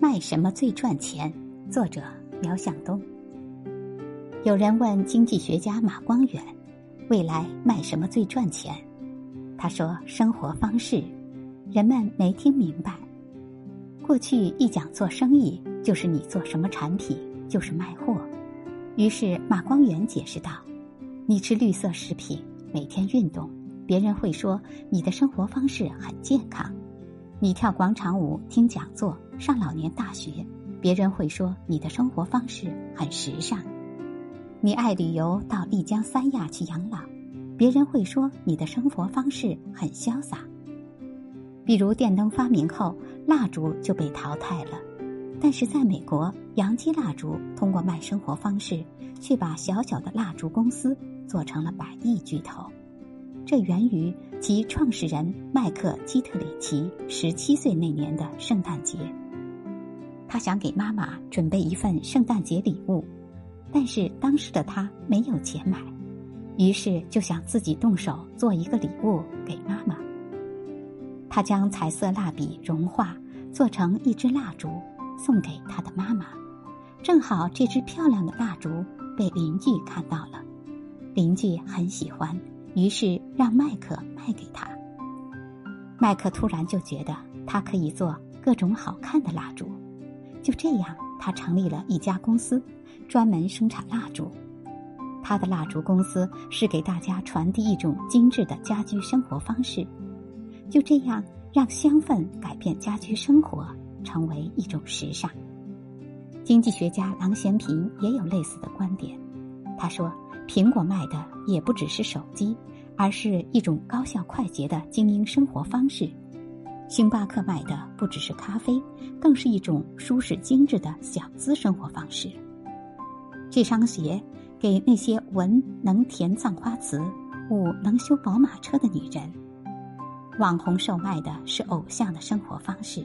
卖什么最赚钱？作者苗向东。有人问经济学家马光远，未来卖什么最赚钱？他说：生活方式。人们没听明白。过去一讲做生意，就是你做什么产品，就是卖货。于是马光远解释道：你吃绿色食品，每天运动，别人会说你的生活方式很健康。你跳广场舞、听讲座、上老年大学，别人会说你的生活方式很时尚；你爱旅游，到丽江、三亚去养老，别人会说你的生活方式很潇洒。比如电灯发明后，蜡烛就被淘汰了，但是在美国，洋基蜡烛通过卖生活方式，却把小小的蜡烛公司做成了百亿巨头。这源于其创始人麦克·基特里奇十七岁那年的圣诞节。他想给妈妈准备一份圣诞节礼物，但是当时的他没有钱买，于是就想自己动手做一个礼物给妈妈。他将彩色蜡笔融化，做成一支蜡烛，送给他的妈妈。正好这支漂亮的蜡烛被邻居看到了，邻居很喜欢。于是让麦克卖给他。麦克突然就觉得他可以做各种好看的蜡烛，就这样，他成立了一家公司，专门生产蜡烛。他的蜡烛公司是给大家传递一种精致的家居生活方式，就这样让香氛改变家居生活，成为一种时尚。经济学家郎咸平也有类似的观点，他说。苹果卖的也不只是手机，而是一种高效快捷的精英生活方式；星巴克卖的不只是咖啡，更是一种舒适精致的小资生活方式。这双鞋给那些文能填葬花词、武能修宝马车的女人。网红售卖的是偶像的生活方式，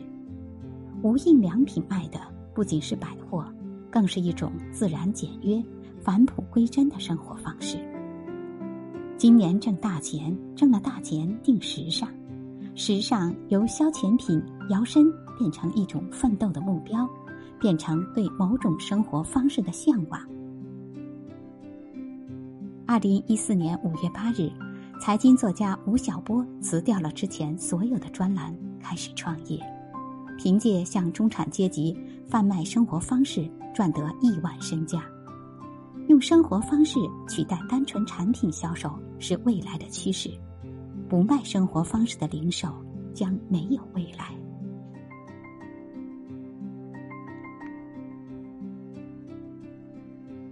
无印良品卖的不仅是百货，更是一种自然简约。返璞归真的生活方式。今年挣大钱，挣了大钱定时尚，时尚由消遣品摇身变成一种奋斗的目标，变成对某种生活方式的向往。二零一四年五月八日，财经作家吴晓波辞掉了之前所有的专栏，开始创业，凭借向中产阶级贩卖生活方式赚得亿万身价。用生活方式取代单纯产品销售是未来的趋势，不卖生活方式的零售将没有未来。